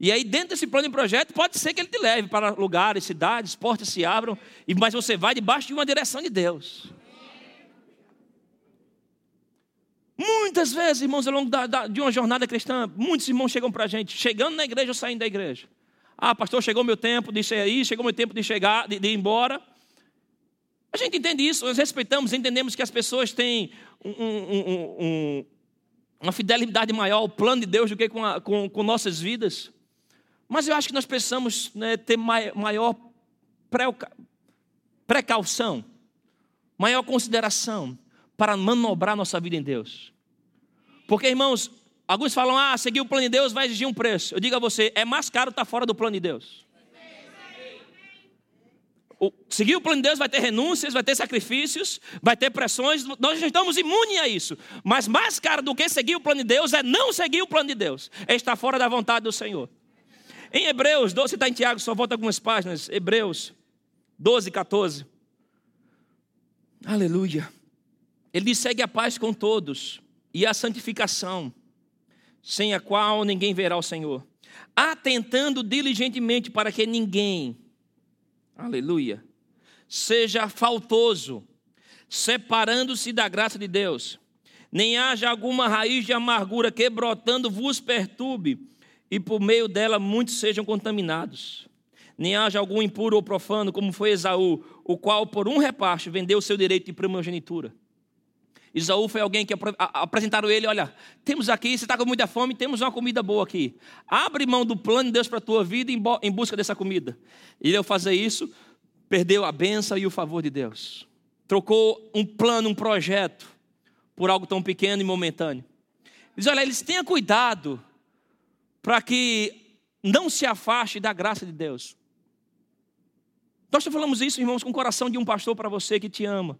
E aí, dentro desse plano e projeto, pode ser que ele te leve para lugares, cidades, portas se abram, mas você vai debaixo de uma direção de Deus. Muitas vezes, irmãos, ao longo da, da, de uma jornada cristã, muitos irmãos chegam para a gente, chegando na igreja ou saindo da igreja. Ah, pastor, chegou meu tempo de sair, chegou meu tempo de chegar, de, de ir embora. A gente entende isso, nós respeitamos, entendemos que as pessoas têm um, um, um, uma fidelidade maior ao plano de Deus do que com, a, com, com nossas vidas. Mas eu acho que nós precisamos né, ter maior precaução, maior consideração para manobrar nossa vida em Deus. Porque, irmãos, alguns falam, ah, seguir o plano de Deus vai exigir um preço. Eu digo a você, é mais caro estar fora do plano de Deus. O, seguir o plano de Deus vai ter renúncias, vai ter sacrifícios, vai ter pressões, nós estamos imunes a isso. Mas mais caro do que seguir o plano de Deus é não seguir o plano de Deus, é estar fora da vontade do Senhor. Em Hebreus, 12 está em Tiago, só volta algumas páginas. Hebreus 12, 14. Aleluia. Ele diz: segue a paz com todos e a santificação, sem a qual ninguém verá o Senhor. Atentando diligentemente para que ninguém, aleluia, seja faltoso, separando-se da graça de Deus, nem haja alguma raiz de amargura que brotando vos perturbe, e por meio dela muitos sejam contaminados. Nem haja algum impuro ou profano, como foi Esaú, o qual por um repasto vendeu o seu direito de primogenitura. Isaú foi alguém que apresentaram ele, olha, temos aqui, você está com muita fome, temos uma comida boa aqui. Abre mão do plano de Deus para a tua vida em busca dessa comida. E ao fazer isso, perdeu a benção e o favor de Deus. Trocou um plano, um projeto, por algo tão pequeno e momentâneo. Diz, olha, eles tenham cuidado para que não se afaste da graça de Deus. Nós falamos isso, irmãos, com o coração de um pastor para você que te ama.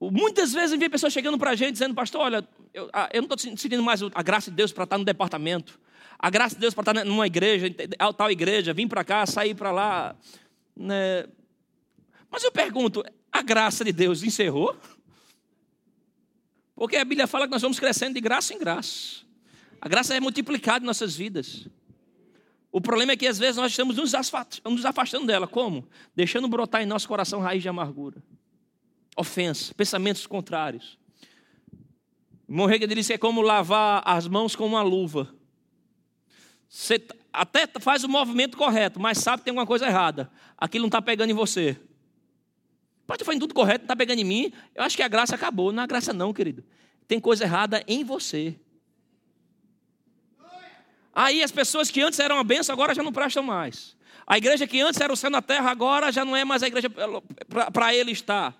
Muitas vezes vem pessoas chegando para a gente dizendo, pastor, olha, eu, ah, eu não estou sentindo mais a graça de Deus para estar no departamento, a graça de Deus para estar numa igreja, tal igreja, vim para cá, sair para lá. Né? Mas eu pergunto, a graça de Deus encerrou? Porque a Bíblia fala que nós vamos crescendo de graça em graça. A graça é multiplicada em nossas vidas. O problema é que às vezes nós estamos nos afastando dela. Como? Deixando brotar em nosso coração raiz de amargura ofensa, pensamentos contrários. Hegel disse que é como lavar as mãos com uma luva. Você até faz o movimento correto, mas sabe que tem alguma coisa errada. Aquilo não está pegando em você. Pode fazer tudo correto, não está pegando em mim. Eu acho que a graça acabou. Não é graça, não, querido. Tem coisa errada em você. Aí as pessoas que antes eram uma benção, agora já não prestam mais. A igreja que antes era o céu na terra, agora já não é mais a igreja para ele estar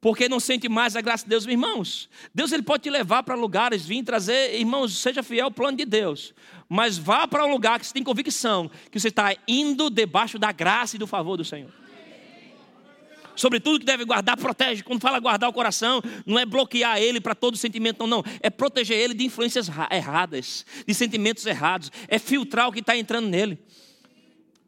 porque não sente mais a graça de Deus, irmãos. Deus ele pode te levar para lugares, vir trazer, irmãos, seja fiel ao plano de Deus. Mas vá para um lugar que você tem convicção que você está indo debaixo da graça e do favor do Senhor. Sobre tudo que deve guardar, protege. Quando fala guardar o coração, não é bloquear ele para todo sentimento, não, não. É proteger ele de influências erradas, de sentimentos errados. É filtrar o que está entrando nele.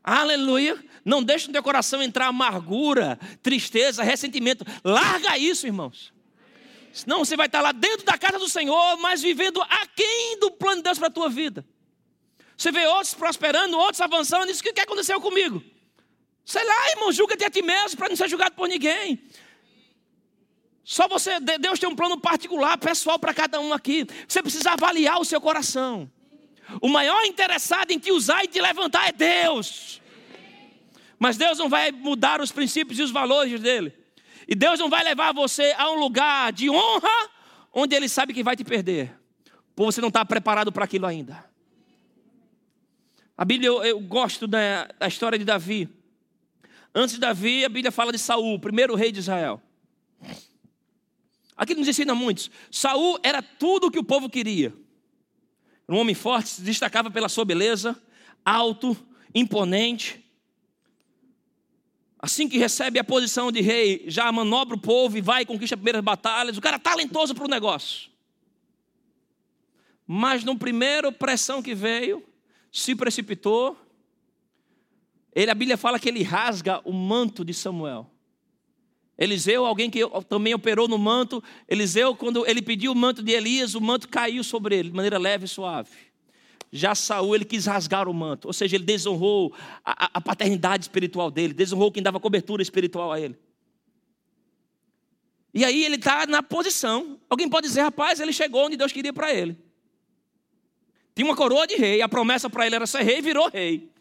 Aleluia. Não deixe no teu coração entrar amargura, tristeza, ressentimento. Larga isso, irmãos. Senão você vai estar lá dentro da casa do Senhor, mas vivendo aquém do plano de Deus para a tua vida. Você vê outros prosperando, outros avançando, e diz: O que aconteceu comigo? Sei lá, irmão, julga-te a ti mesmo para não ser julgado por ninguém. Só você, Deus tem um plano particular, pessoal para cada um aqui. Você precisa avaliar o seu coração. O maior interessado em te usar e te levantar é Deus. Mas Deus não vai mudar os princípios e os valores dele. E Deus não vai levar você a um lugar de honra onde ele sabe que vai te perder, por você não estar preparado para aquilo ainda. A Bíblia, eu, eu gosto da, da, história de Davi. Antes de Davi, a Bíblia fala de Saul, primeiro rei de Israel. Aqui nos ensina muitos. Saul era tudo o que o povo queria. Um homem forte, se destacava pela sua beleza, alto, imponente. Assim que recebe a posição de rei, já manobra o povo e vai e conquista as primeiras batalhas. O cara é talentoso para o negócio. Mas no primeiro pressão que veio, se precipitou. Ele, a Bíblia fala que ele rasga o manto de Samuel. Eliseu, alguém que também operou no manto, Eliseu, quando ele pediu o manto de Elias, o manto caiu sobre ele de maneira leve e suave. Já Saul, ele quis rasgar o manto, ou seja, ele desonrou a, a paternidade espiritual dele, desonrou quem dava cobertura espiritual a ele. E aí ele está na posição. Alguém pode dizer, rapaz, ele chegou onde Deus queria para ele. Tinha uma coroa de rei, a promessa para ele era ser rei, virou rei.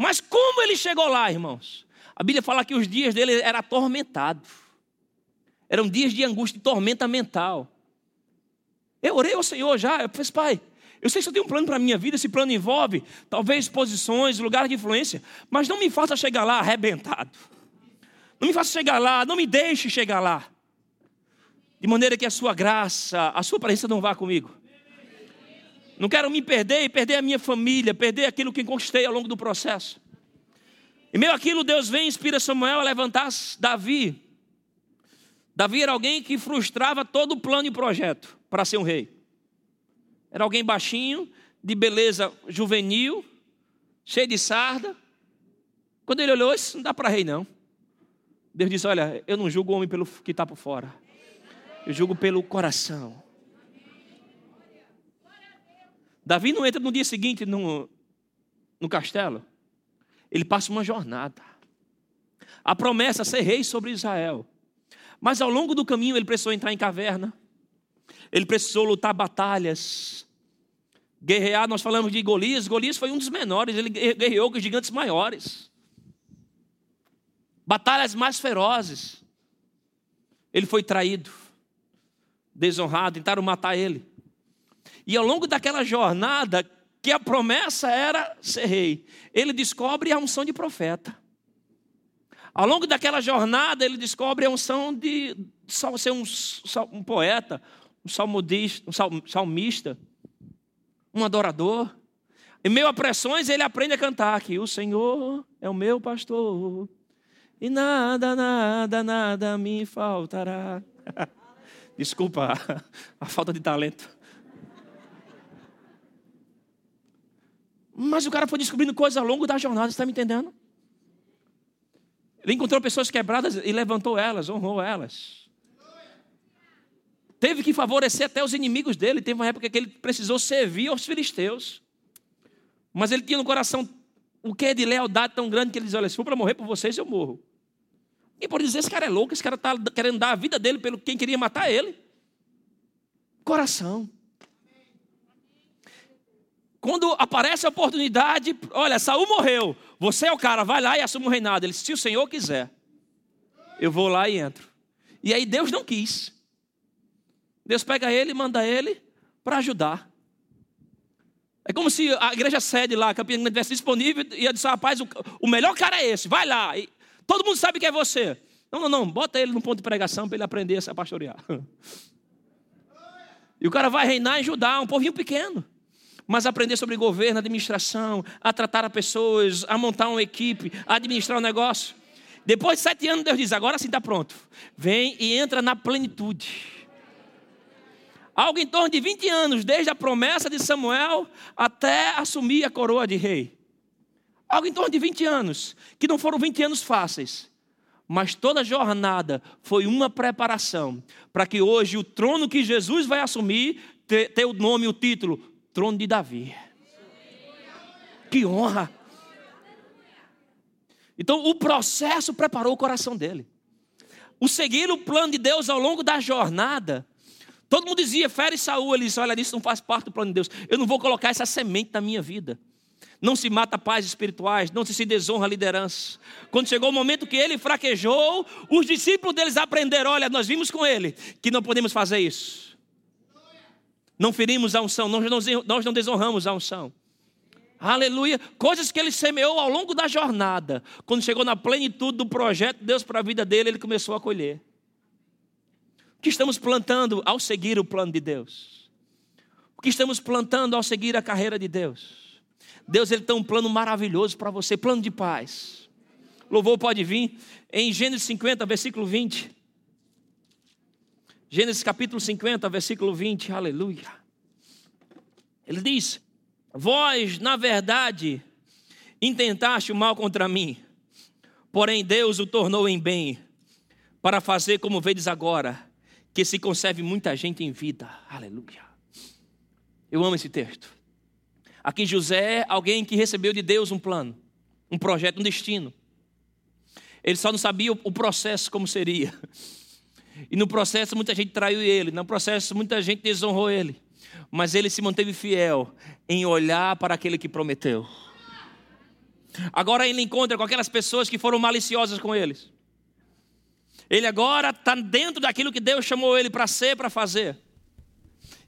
Mas como ele chegou lá, irmãos? A Bíblia fala que os dias dele eram atormentados. Eram dias de angústia e tormenta mental. Eu orei ao Senhor já, eu falei, pai, eu sei que você tem um plano para a minha vida, esse plano envolve talvez posições, lugares de influência, mas não me faça chegar lá arrebentado. Não me faça chegar lá, não me deixe chegar lá. De maneira que a sua graça, a sua presença não vá comigo. Não quero me perder e perder a minha família, perder aquilo que conquistei ao longo do processo. E meio aquilo, Deus vem e inspira Samuel a levantar Davi. Davi era alguém que frustrava todo o plano e projeto para ser um rei. Era alguém baixinho, de beleza juvenil, cheio de sarda. Quando ele olhou, isso não dá para rei, não. Deus disse: Olha, eu não julgo o homem pelo que está por fora, eu julgo pelo coração. Davi não entra no dia seguinte no, no castelo ele passa uma jornada. A promessa é ser rei sobre Israel. Mas ao longo do caminho ele precisou entrar em caverna. Ele precisou lutar batalhas. Guerrear, nós falamos de Golias. Golias foi um dos menores, ele guerreou com gigantes maiores. Batalhas mais ferozes. Ele foi traído, desonrado, tentaram matar ele. E ao longo daquela jornada, que a promessa era ser rei. Ele descobre a unção de profeta. Ao longo daquela jornada, ele descobre a unção de ser um, um poeta, um, um salmista, um adorador. Em meio a pressões, ele aprende a cantar que o Senhor é o meu pastor e nada, nada, nada me faltará. Desculpa a falta de talento. Mas o cara foi descobrindo coisas ao longo da jornada, está me entendendo? Ele encontrou pessoas quebradas e levantou elas, honrou elas. Teve que favorecer até os inimigos dele. Teve uma época que ele precisou servir aos filisteus. Mas ele tinha no coração o que é de lealdade tão grande que ele diz: Olha, se for para morrer por vocês, eu morro. E por dizer: Esse cara é louco, esse cara está querendo dar a vida dele pelo quem queria matar ele. Coração. Quando aparece a oportunidade, olha, Saul morreu. Você é o cara, vai lá e assume o reinado. Ele disse, se o Senhor quiser, eu vou lá e entro. E aí Deus não quis. Deus pega ele e manda ele para ajudar. É como se a igreja sede lá, a Campina estivesse disponível e eu disse, rapaz, o, o, melhor cara é esse, vai lá. E todo mundo sabe que é você. Não, não, não, bota ele no ponto de pregação para ele aprender a pastorear. E o cara vai reinar e ajudar um povinho pequeno mas aprender sobre governo, administração, a tratar as pessoas, a montar uma equipe, a administrar um negócio. Depois de sete anos, Deus diz: agora sim está pronto. Vem e entra na plenitude. Algo em torno de 20 anos, desde a promessa de Samuel até assumir a coroa de rei. Algo em torno de 20 anos, que não foram 20 anos fáceis, mas toda a jornada foi uma preparação para que hoje o trono que Jesus vai assumir tenha o nome, o título, trono de Davi. Que honra! Então, o processo preparou o coração dele. O seguir o plano de Deus ao longo da jornada. Todo mundo dizia, fere Saúl. Ele disse: Olha, isso não faz parte do plano de Deus. Eu não vou colocar essa semente na minha vida. Não se mata pais espirituais, não se, se desonra a liderança. Quando chegou o momento que ele fraquejou, os discípulos deles aprenderam: olha, nós vimos com ele que não podemos fazer isso. Não ferimos a unção, nós não, desonramos a unção. Aleluia. Coisas que ele semeou ao longo da jornada. Quando chegou na plenitude do projeto de Deus para a vida dele, ele começou a colher. O que estamos plantando ao seguir o plano de Deus? O que estamos plantando ao seguir a carreira de Deus? Deus ele tem um plano maravilhoso para você, plano de paz. Louvor pode vir em Gênesis 50, versículo 20. Gênesis capítulo 50, versículo 20. Aleluia. Ele diz: Vós, na verdade, intentaste o mal contra mim, porém Deus o tornou em bem, para fazer como vedes agora, que se conserve muita gente em vida. Aleluia. Eu amo esse texto. Aqui José é alguém que recebeu de Deus um plano, um projeto, um destino. Ele só não sabia o processo como seria. E no processo muita gente traiu ele, no processo muita gente desonrou ele mas ele se manteve fiel em olhar para aquele que prometeu. Agora ele encontra com aquelas pessoas que foram maliciosas com eles. Ele agora está dentro daquilo que Deus chamou ele para ser, para fazer.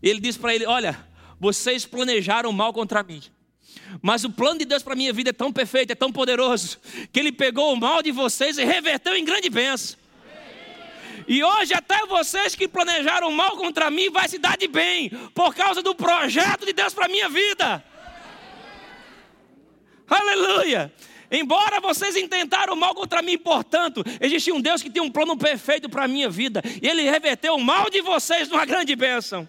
Ele diz para ele: Olha, vocês planejaram mal contra mim. Mas o plano de Deus para a minha vida é tão perfeito, é tão poderoso, que Ele pegou o mal de vocês e reverteu em grande bênção. E hoje até vocês que planejaram mal contra mim vai se dar de bem por causa do projeto de Deus para minha vida. Aleluia! Embora vocês intentaram mal contra mim, portanto, existe um Deus que tem um plano perfeito para a minha vida. E Ele reverteu o mal de vocês numa grande bênção.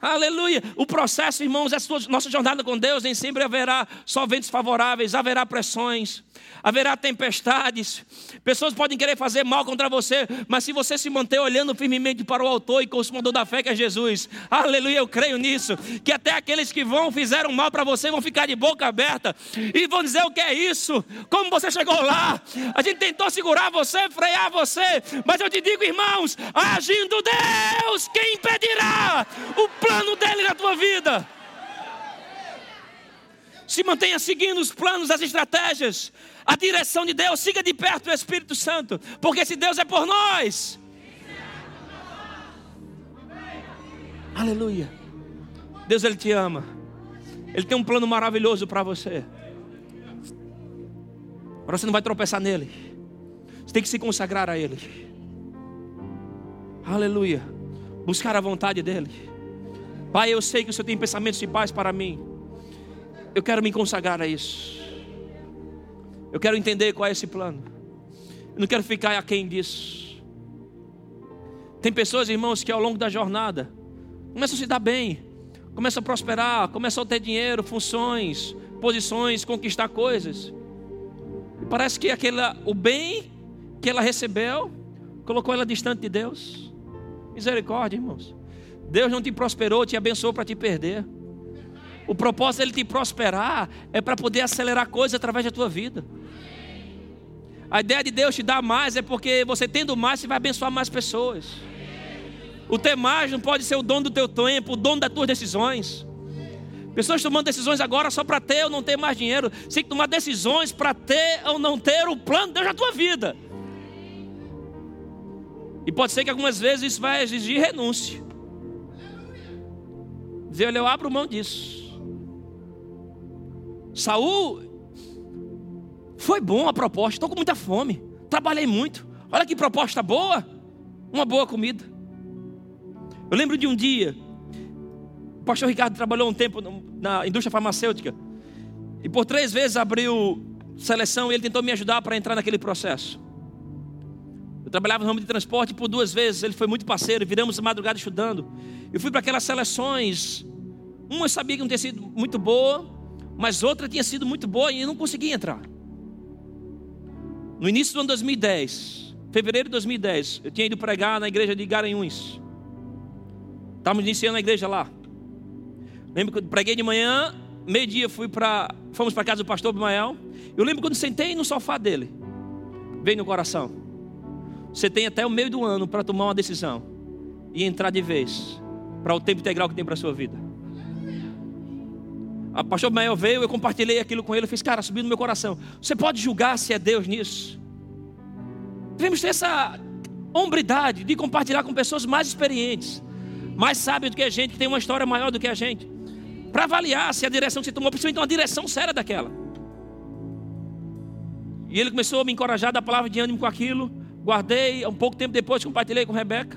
Aleluia. O processo, irmãos, essa nossa jornada com Deus, nem sempre haverá só ventos favoráveis, haverá pressões, haverá tempestades. Pessoas podem querer fazer mal contra você, mas se você se manter olhando firmemente para o autor e consumador da fé que é Jesus, aleluia, eu creio nisso, que até aqueles que vão fizeram mal para você vão ficar de boca aberta e vão dizer o que é isso, como você chegou lá. A gente tentou segurar você, frear você, mas eu te digo, irmãos, agindo Deus, quem impedirá o plano plano dele na tua vida. Se mantenha seguindo os planos, as estratégias, a direção de Deus. Siga de perto o Espírito Santo, porque se Deus é por nós. Aleluia. Deus ele te ama. Ele tem um plano maravilhoso para você. Agora você não vai tropeçar nele. Você tem que se consagrar a ele. Aleluia. Buscar a vontade dele. Pai, eu sei que o Senhor tem pensamentos de paz para mim. Eu quero me consagrar a isso. Eu quero entender qual é esse plano. Eu não quero ficar aquém disso. Tem pessoas, irmãos, que ao longo da jornada começam a se dar bem, começam a prosperar, começam a ter dinheiro, funções, posições, conquistar coisas. E parece que aquela, o bem que ela recebeu colocou ela distante de Deus. Misericórdia, irmãos. Deus não te prosperou, te abençoou para te perder. O propósito dele te prosperar é para poder acelerar coisas através da tua vida. A ideia de Deus te dar mais é porque você tendo mais, você vai abençoar mais pessoas. O ter mais não pode ser o dono do teu tempo, o dono das tuas decisões. Pessoas tomando decisões agora só para ter ou não ter mais dinheiro. Você tem que tomar decisões para ter ou não ter o plano de Deus na tua vida. E pode ser que algumas vezes isso vai exigir renúncia. Dizer, olha, eu abro mão disso. Saul foi bom a proposta, estou com muita fome, trabalhei muito. Olha que proposta boa, uma boa comida. Eu lembro de um dia, o pastor Ricardo trabalhou um tempo na indústria farmacêutica e por três vezes abriu seleção e ele tentou me ajudar para entrar naquele processo. Eu trabalhava no ramo de transporte por duas vezes ele foi muito parceiro, viramos a madrugada estudando. Eu fui para aquelas seleções, uma eu sabia que não tinha sido muito boa, mas outra tinha sido muito boa e eu não conseguia entrar. No início do ano 2010, fevereiro de 2010, eu tinha ido pregar na igreja de Garanhuns. Estávamos iniciando a igreja lá. Lembro que eu preguei de manhã, meio-dia fui para, fomos para casa do pastor Bimael. Eu lembro quando sentei no sofá dele, veio no coração. Você tem até o meio do ano para tomar uma decisão e entrar de vez para o tempo integral que tem para a sua vida. A pastor Mael veio, eu compartilhei aquilo com ele, eu fiz, cara, subiu no meu coração. Você pode julgar se é Deus nisso? Devemos ter essa hombridade de compartilhar com pessoas mais experientes, mais sábio do que a gente, que tem uma história maior do que a gente, para avaliar se a direção que você tomou, principalmente uma direção séria daquela. E ele começou a me encorajar, dar palavra de ânimo com aquilo. Guardei, um pouco tempo depois compartilhei com Rebeca.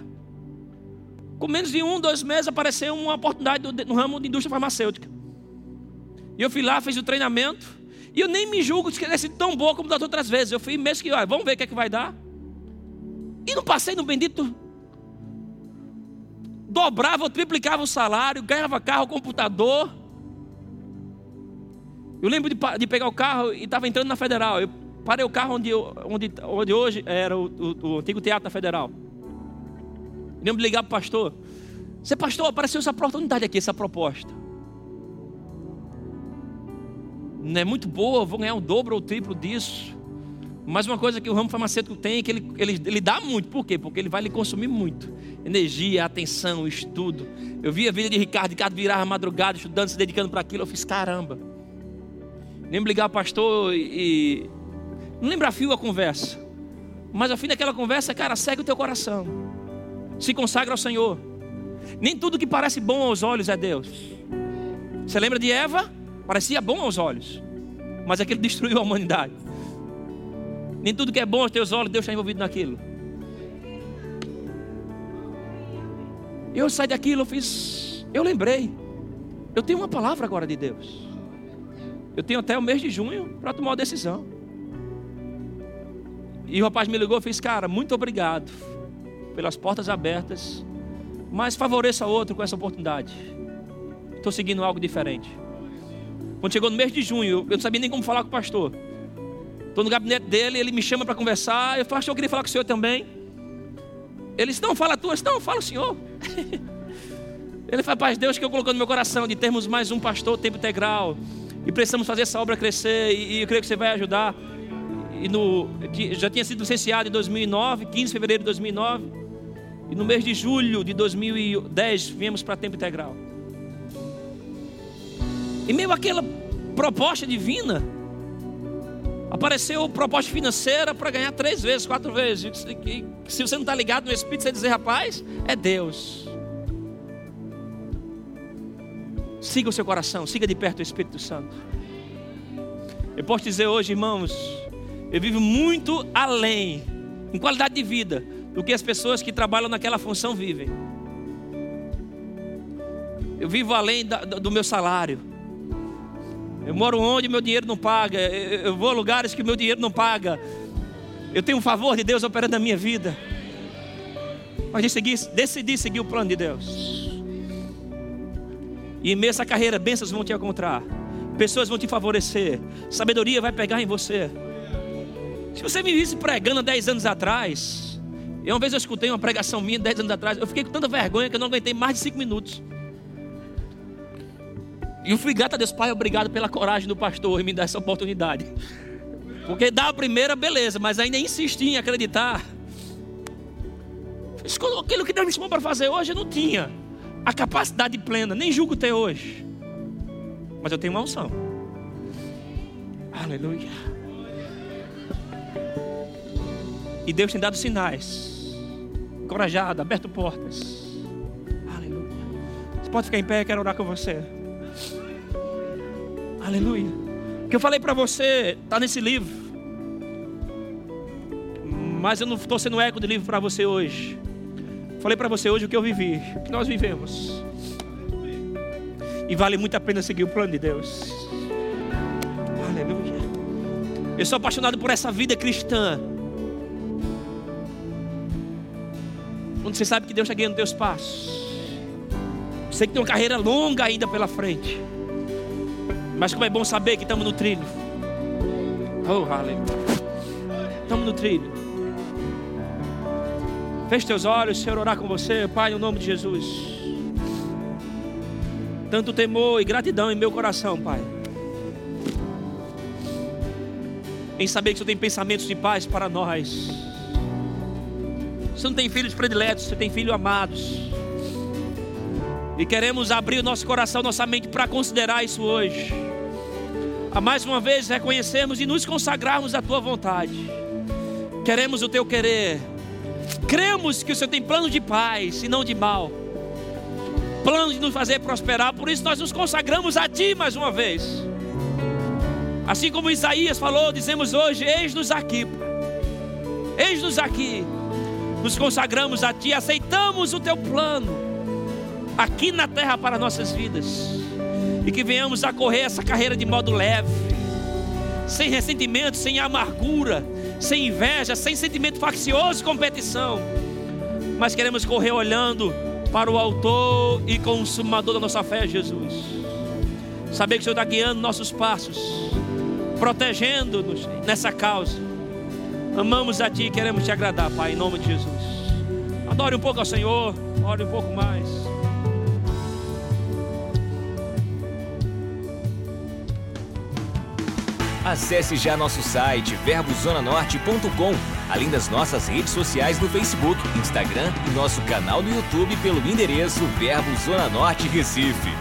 Com menos de um, dois meses apareceu uma oportunidade no ramo de indústria farmacêutica. E eu fui lá, fiz o treinamento. E eu nem me julgo de ter sido tão boa como das outras vezes. Eu fui mesmo que, olha, vamos ver o que é que vai dar. E não passei no bendito. Dobrava, triplicava o salário, ganhava carro, computador. Eu lembro de, de pegar o carro e estava entrando na federal. Eu parei o carro onde, onde, onde hoje era o, o, o antigo Teatro Federal. Lembro de ligar para o pastor. Você, pastor, apareceu essa oportunidade aqui, essa proposta. Não é muito boa, vou ganhar o dobro ou o triplo disso. Mas uma coisa que o ramo farmacêutico tem é que ele, ele, ele dá muito. Por quê? Porque ele vai lhe consumir muito. Energia, atenção, estudo. Eu vi a vida de Ricardo. Ricardo virava madrugada, estudando, se dedicando para aquilo. Eu fiz, caramba. Lembro ligar ao pastor e. Não lembro a fio a conversa. Mas ao fim daquela conversa, cara, segue o teu coração. Se consagra ao Senhor. Nem tudo que parece bom aos olhos é Deus. Você lembra de Eva? Parecia bom aos olhos. Mas aquilo destruiu a humanidade. Nem tudo que é bom aos teus olhos, Deus está envolvido naquilo. Eu saí daquilo, eu fiz. Eu lembrei. Eu tenho uma palavra agora de Deus. Eu tenho até o mês de junho para tomar uma decisão. E o rapaz me ligou e fez, cara, muito obrigado pelas portas abertas, mas favoreça outro com essa oportunidade. Estou seguindo algo diferente. Quando chegou no mês de junho, eu não sabia nem como falar com o pastor. Estou no gabinete dele, ele me chama para conversar. Eu falei, eu queria falar com o senhor também. Ele disse, não, fala tu. Eu disse, não, fala o senhor. ele falou, paz, Deus que eu colocou no meu coração de termos mais um pastor tempo integral. E precisamos fazer essa obra crescer. E, eu creio que você vai ajudar. E no, já tinha sido licenciado em 2009, 15 de fevereiro de 2009. E no mês de julho de 2010 viemos para tempo integral. E meio aquela proposta divina, Apareceu proposta financeira para ganhar três vezes, quatro vezes. E, se você não está ligado no Espírito, você dizer, rapaz, é Deus. Siga o seu coração, siga de perto o Espírito Santo. Eu posso dizer hoje, irmãos, eu vivo muito além, em qualidade de vida, do que as pessoas que trabalham naquela função vivem. Eu vivo além do meu salário. Eu moro onde meu dinheiro não paga. Eu vou a lugares que meu dinheiro não paga. Eu tenho um favor de Deus operando na minha vida. Mas decidi, decidi seguir o plano de Deus. E em meio a essa carreira, bênçãos vão te encontrar. Pessoas vão te favorecer. Sabedoria vai pegar em você. Se você me visse pregando há 10 anos atrás, e uma vez eu escutei uma pregação minha 10 anos atrás, eu fiquei com tanta vergonha que eu não aguentei mais de 5 minutos. E eu fui grato a Deus, Pai, obrigado pela coragem do pastor em me dar essa oportunidade. Porque dar a primeira, beleza, mas ainda insistir em acreditar. Aquilo que Deus me chamou para fazer hoje, eu não tinha a capacidade plena, nem julgo ter hoje. Mas eu tenho uma unção. Aleluia. E Deus tem dado sinais. Encorajado, aberto portas. Aleluia. Você pode ficar em pé, eu quero orar com você. Aleluia. O que eu falei para você está nesse livro. Mas eu não estou sendo eco do livro para você hoje. Falei para você hoje o que eu vivi, o que nós vivemos. E vale muito a pena seguir o plano de Deus. Aleluia. Eu sou apaixonado por essa vida cristã. Quando você sabe que Deus está guiando teus passos. Você que tem uma carreira longa ainda pela frente. Mas como é bom saber que estamos no trilho. Oh, aleluia. Estamos no trilho. Feche teus olhos, Senhor, orar com você, Pai, no nome de Jesus. Tanto temor e gratidão em meu coração, Pai. Em saber que o Senhor tem pensamentos de paz para nós. Você não tem filhos prediletos, você tem filhos amados. E queremos abrir o nosso coração, nossa mente para considerar isso hoje. A mais uma vez reconhecemos e nos consagrarmos à tua vontade. Queremos o teu querer. Cremos que o Senhor tem plano de paz e não de mal. plano de nos fazer prosperar. Por isso nós nos consagramos a Ti mais uma vez. Assim como Isaías falou, dizemos hoje: Eis-nos aqui, Eis-nos aqui. Nos consagramos a Ti, aceitamos o Teu plano aqui na terra para nossas vidas. E que venhamos a correr essa carreira de modo leve, sem ressentimento, sem amargura, sem inveja, sem sentimento faccioso e competição. Mas queremos correr olhando para o autor e consumador da nossa fé, Jesus. Saber que o Senhor está guiando nossos passos, protegendo-nos nessa causa. Amamos a Ti e queremos te agradar, Pai, em nome de Jesus. Adore um pouco ao Senhor, ore um pouco mais. Acesse já nosso site verbozonanorte.com, além das nossas redes sociais no Facebook, Instagram e nosso canal no YouTube pelo endereço Verbo Zona Norte Recife.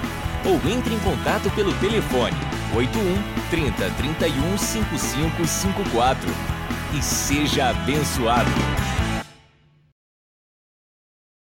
Ou entre em contato pelo telefone 81 30 31 5554 e seja abençoado.